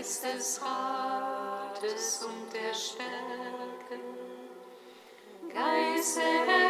Geist des Rates und der Stärke, Geist der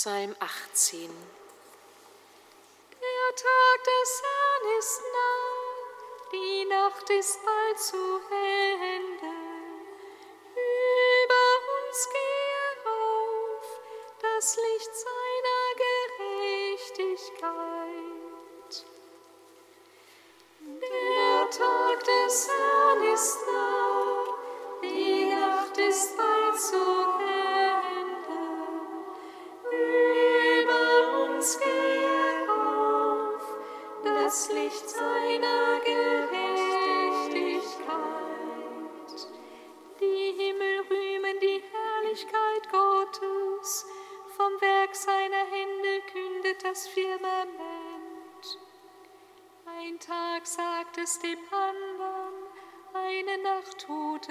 Psalm 18. Der Tag des Herrn ist nah, die Nacht ist bald zu hell.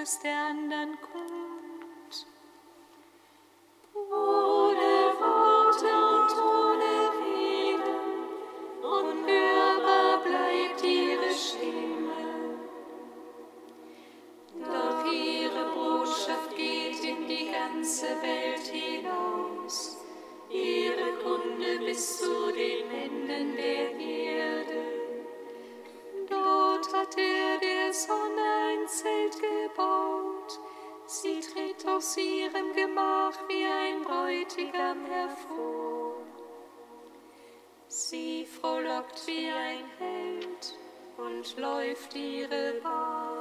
Gottes der anderen kommt. Ohne Worte und ohne Rede, unhörbar bleibt ihre Stimme. Doch ihre Botschaft geht in die ganze Welt hinaus, ihre Kunde bis zu den Enden der Welt. aus ihrem Gemach wie ein Bräutigam hervor. Sie frohlockt wie ein Held und läuft ihre Bahn.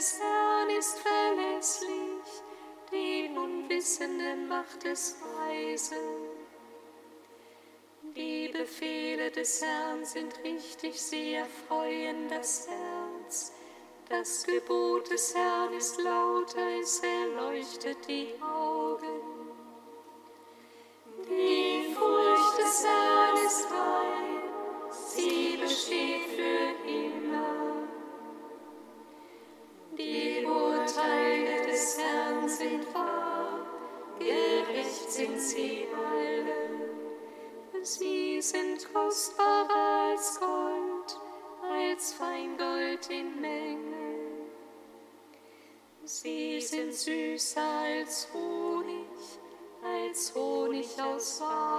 des Herrn ist verlässlich, den Unwissenden macht es weise. Die Befehle des Herrn sind richtig, sie erfreuen das Herz. Das Gebot des Herrn ist lauter, es erleuchtet die Augen. als Honig, als Honig aus Wasser.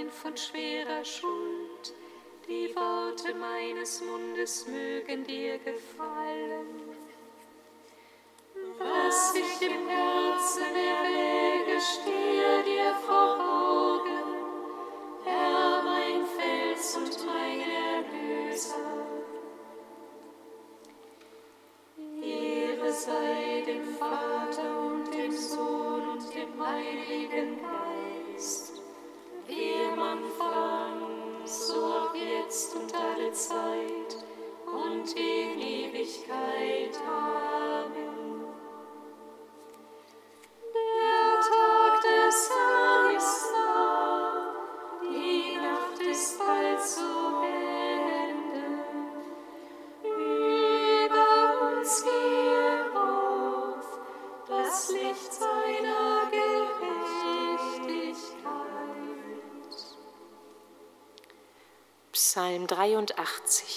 rein von schwerer Schuld. Die Worte meines Mundes mögen dir gefallen. Was ich im Herzen erwäge, stehe dir vor Augen. Herr, mein Fels und mein Erlöser. 83.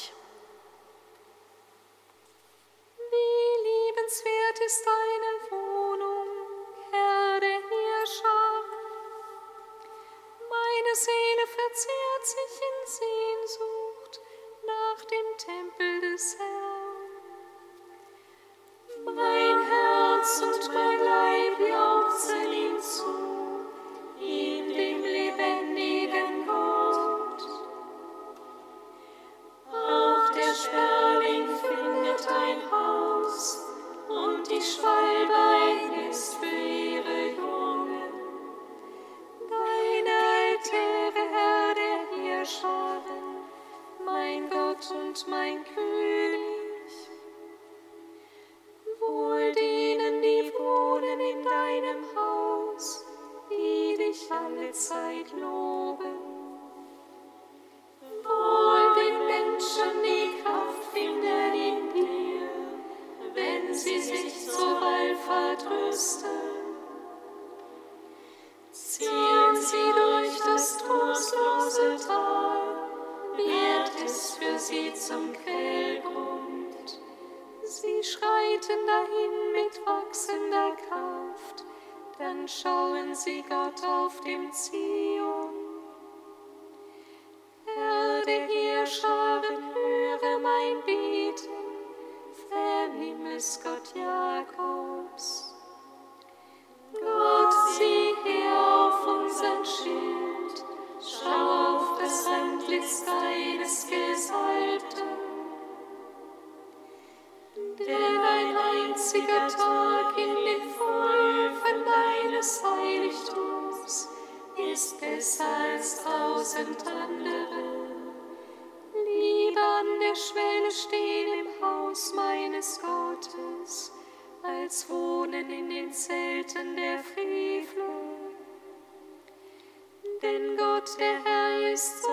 Himmels wohnen in den Zelten der Frevler. Denn Gott, der Herr, ist so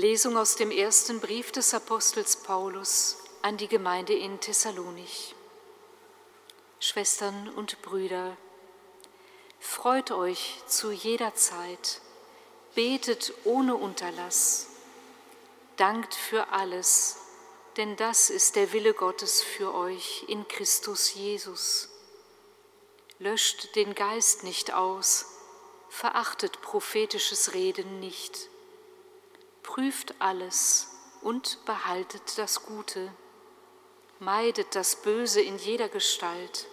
Lesung aus dem ersten Brief des Apostels Paulus an die Gemeinde in Thessalonich. Schwestern und Brüder, freut euch zu jeder Zeit, betet ohne Unterlass, dankt für alles, denn das ist der Wille Gottes für euch in Christus Jesus. Löscht den Geist nicht aus, verachtet prophetisches Reden nicht prüft alles und behaltet das Gute, meidet das Böse in jeder Gestalt.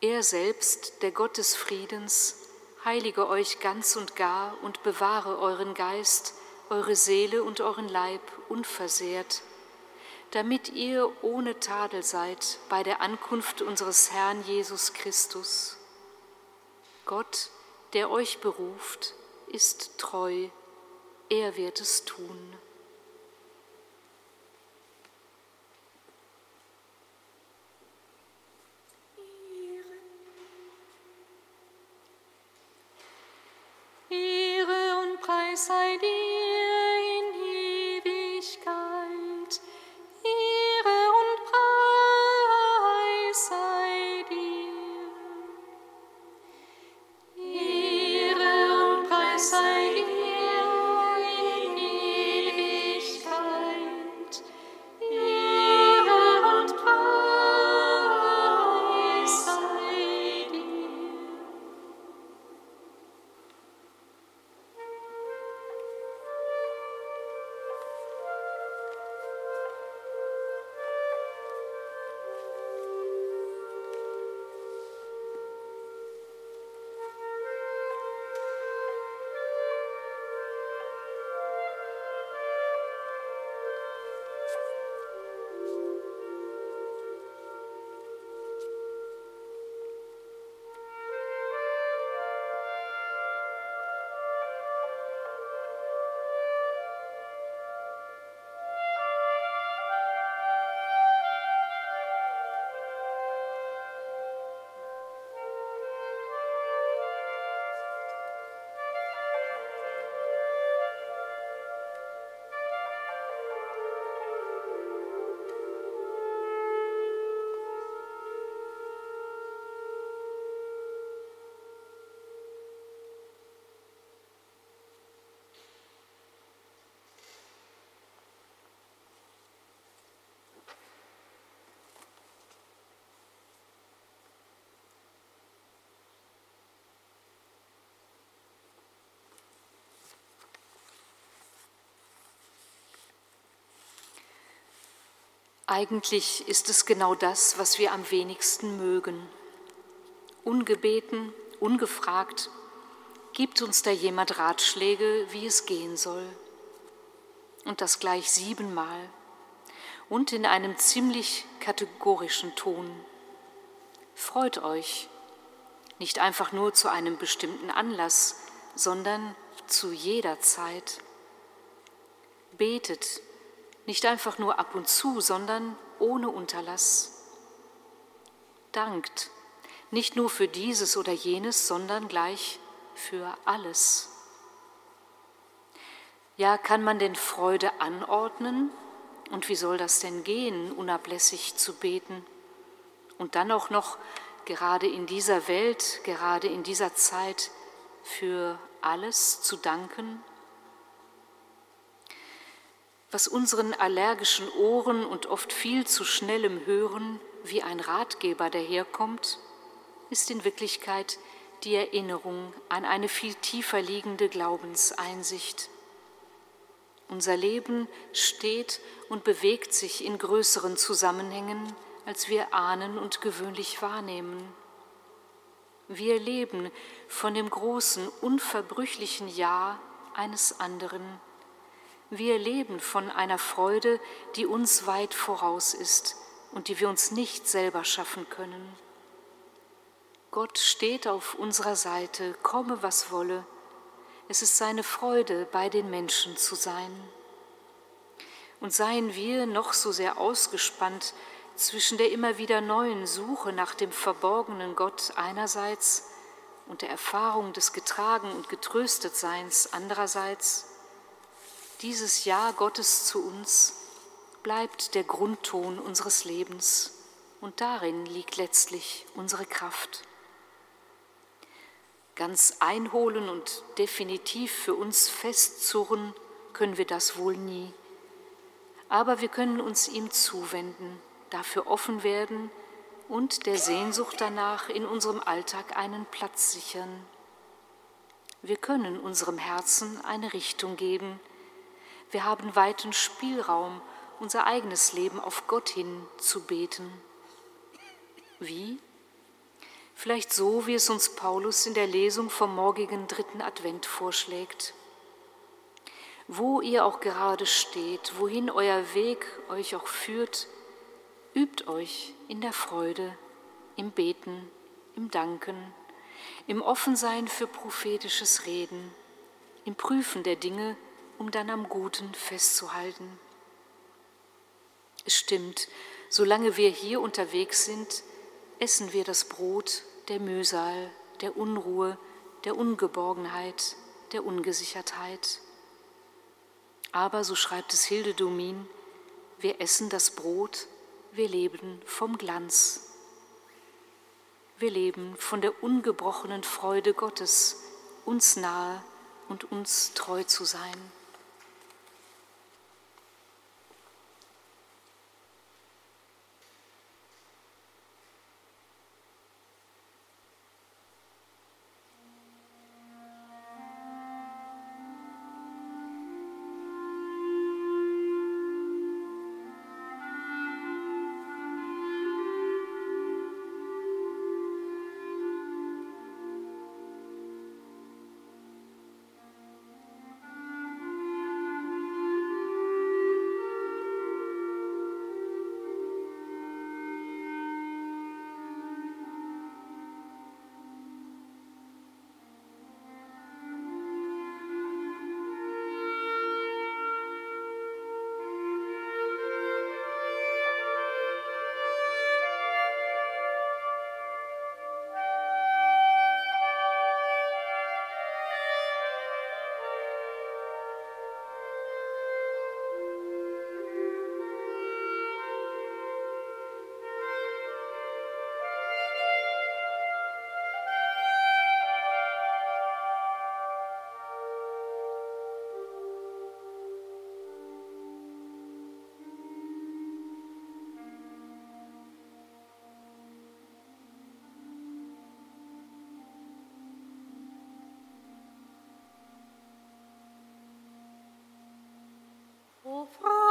Er selbst, der Gott des Friedens, heilige euch ganz und gar und bewahre euren Geist, eure Seele und euren Leib unversehrt, damit ihr ohne Tadel seid bei der Ankunft unseres Herrn Jesus Christus. Gott, der euch beruft, ist treu er wird es tun. Ehre und Preis sei dir Eigentlich ist es genau das, was wir am wenigsten mögen. Ungebeten, ungefragt, gibt uns da jemand Ratschläge, wie es gehen soll. Und das gleich siebenmal und in einem ziemlich kategorischen Ton. Freut euch, nicht einfach nur zu einem bestimmten Anlass, sondern zu jeder Zeit. Betet, nicht einfach nur ab und zu, sondern ohne Unterlass. Dankt, nicht nur für dieses oder jenes, sondern gleich für alles. Ja, kann man denn Freude anordnen? Und wie soll das denn gehen, unablässig zu beten? Und dann auch noch gerade in dieser Welt, gerade in dieser Zeit für alles zu danken? Was unseren allergischen Ohren und oft viel zu schnellem Hören wie ein Ratgeber daherkommt, ist in Wirklichkeit die Erinnerung an eine viel tiefer liegende Glaubenseinsicht. Unser Leben steht und bewegt sich in größeren Zusammenhängen, als wir ahnen und gewöhnlich wahrnehmen. Wir leben von dem großen, unverbrüchlichen Ja eines anderen wir leben von einer Freude, die uns weit voraus ist und die wir uns nicht selber schaffen können. Gott steht auf unserer Seite, komme was wolle. Es ist seine Freude, bei den Menschen zu sein. Und seien wir noch so sehr ausgespannt zwischen der immer wieder neuen Suche nach dem verborgenen Gott einerseits und der Erfahrung des Getragen und Getröstetseins andererseits, Dieses Ja Gottes zu uns bleibt der Grundton unseres Lebens und darin liegt letztlich unsere Kraft. Ganz einholen und definitiv für uns festzurren können wir das wohl nie. Aber wir können uns ihm zuwenden, dafür offen werden und der Sehnsucht danach in unserem Alltag einen Platz sichern. Wir können unserem Herzen eine Richtung geben. Wir haben weiten Spielraum, unser eigenes Leben auf Gott hin zu beten. Wie? Vielleicht so, wie es uns Paulus in der Lesung vom morgigen dritten Advent vorschlägt. Wo ihr auch gerade steht, wohin euer Weg euch auch führt, übt euch in der Freude, im Beten, im Danken, im Offensein für prophetisches Reden, im Prüfen der Dinge, um dann am Guten festzuhalten. Es stimmt, solange wir hier unterwegs sind, essen wir das Brot der Mühsal, der Unruhe, der Ungeborgenheit, der Ungesichertheit. Aber, so schreibt es Hilde Domin, wir essen das Brot, wir leben vom Glanz. Wir leben von der ungebrochenen Freude Gottes, uns nahe und uns treu zu sein. frei.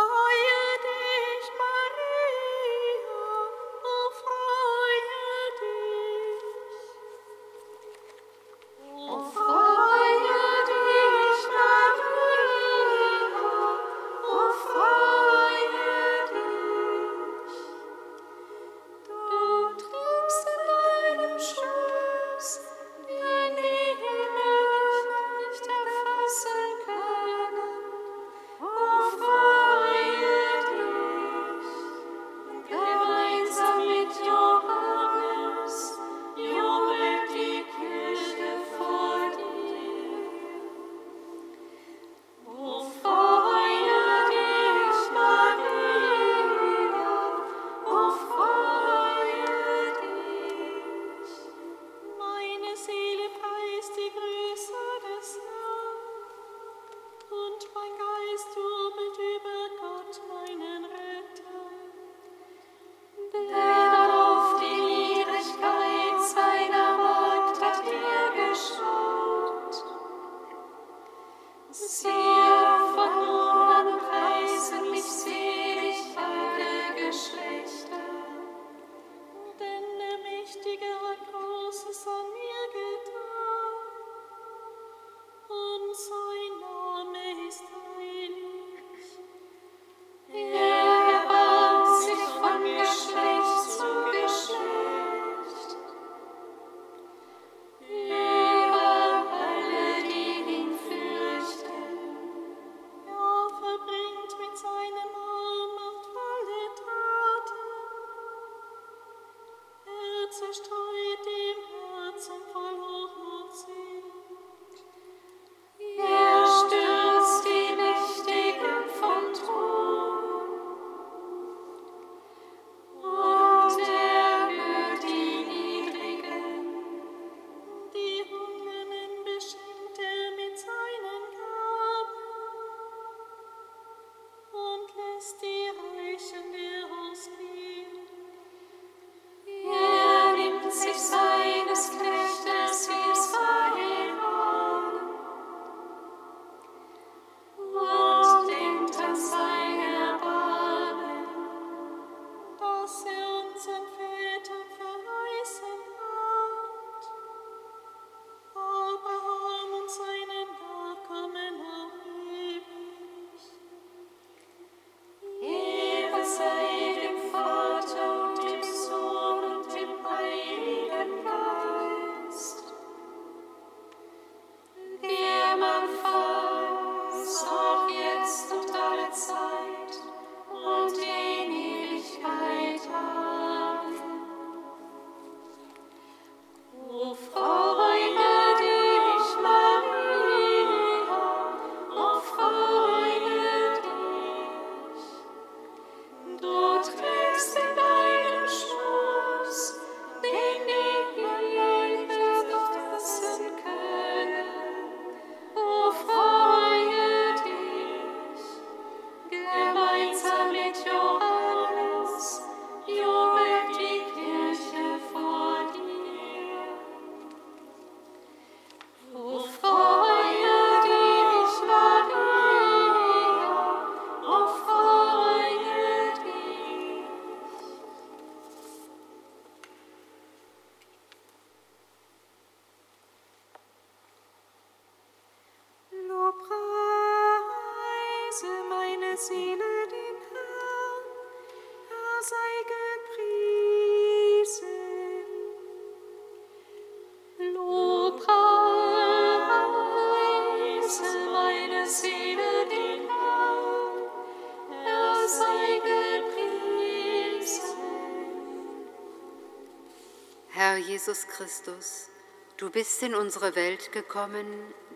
Jesus Christus, du bist in unsere Welt gekommen,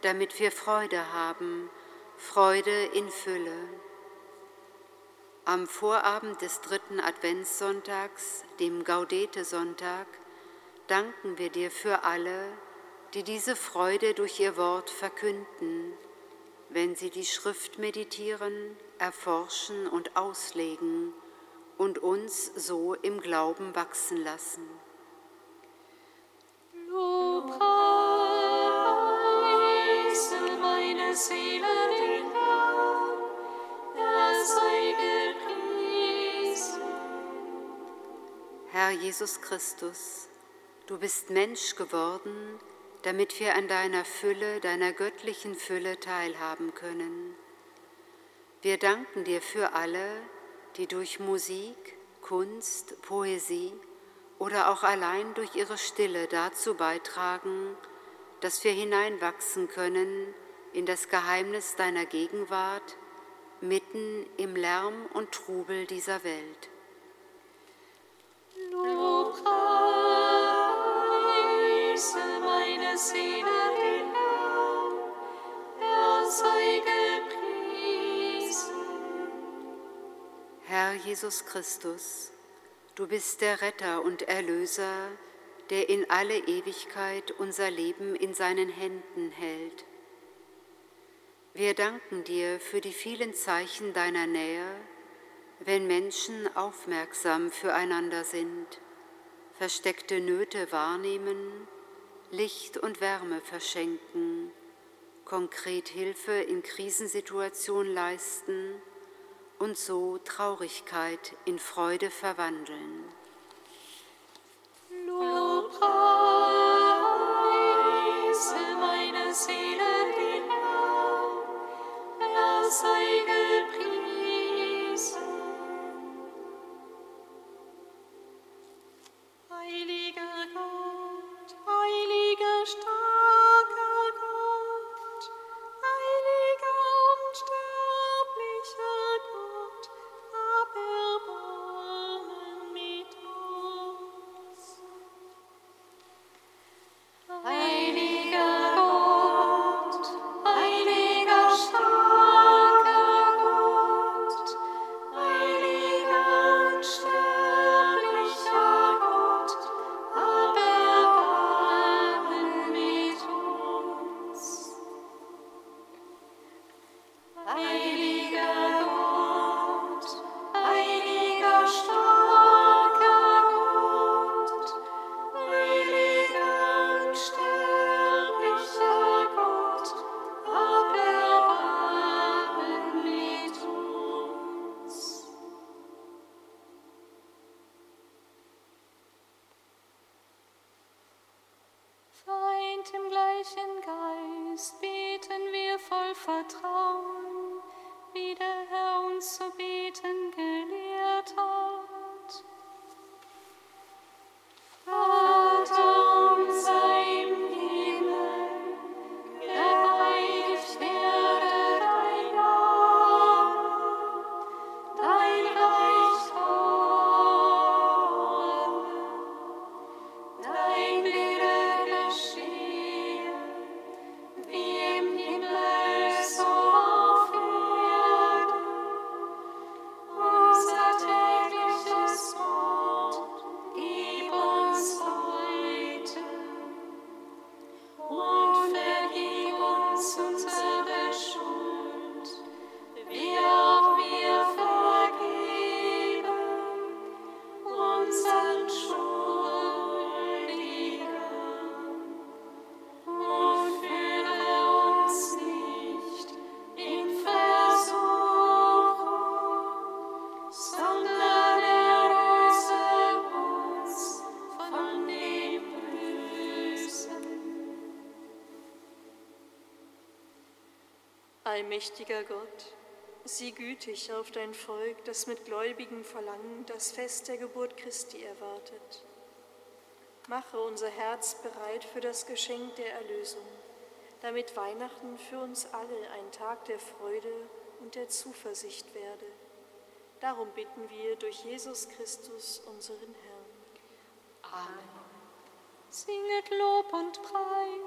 damit wir Freude haben, Freude in Fülle. Am Vorabend des dritten Adventssonntags, dem Gaudete-Sonntag, danken wir dir für alle, die diese Freude durch ihr Wort verkünden, wenn sie die Schrift meditieren, erforschen und auslegen und uns so im Glauben wachsen lassen. Herr Jesus Christus, du bist Mensch geworden, damit wir an deiner Fülle, deiner göttlichen Fülle teilhaben können. Wir danken dir für alle, die durch Musik, Kunst, Poesie, oder auch allein durch ihre Stille dazu beitragen, dass wir hineinwachsen können in das Geheimnis deiner Gegenwart mitten im Lärm und Trubel dieser Welt. Lobpreise meine Seele den Herrn, er sei gepriesen. Herr Jesus Christus, Du bist der Retter und Erlöser, der in alle Ewigkeit unser Leben in seinen Händen hält. Wir danken dir für die vielen Zeichen deiner Nähe, wenn Menschen aufmerksam füreinander sind, versteckte Nöte wahrnehmen, Licht und Wärme verschenken, konkret Hilfe in Krisensituationen leisten, und so Traurigkeit in Freude verwandeln. Lobpreise meine Seele den Herrn, er sei allmächtiger Gott, Sieh gütig auf dein Volk, das mit gläubigem Verlangen das Fest der Geburt Christi erwartet. Mache unser Herz bereit für das Geschenk der Erlösung, damit Weihnachten für uns alle ein Tag der Freude und der Zuversicht werde. Darum bitten wir durch Jesus Christus, unseren Herrn. Amen. Singet Lob und Preis.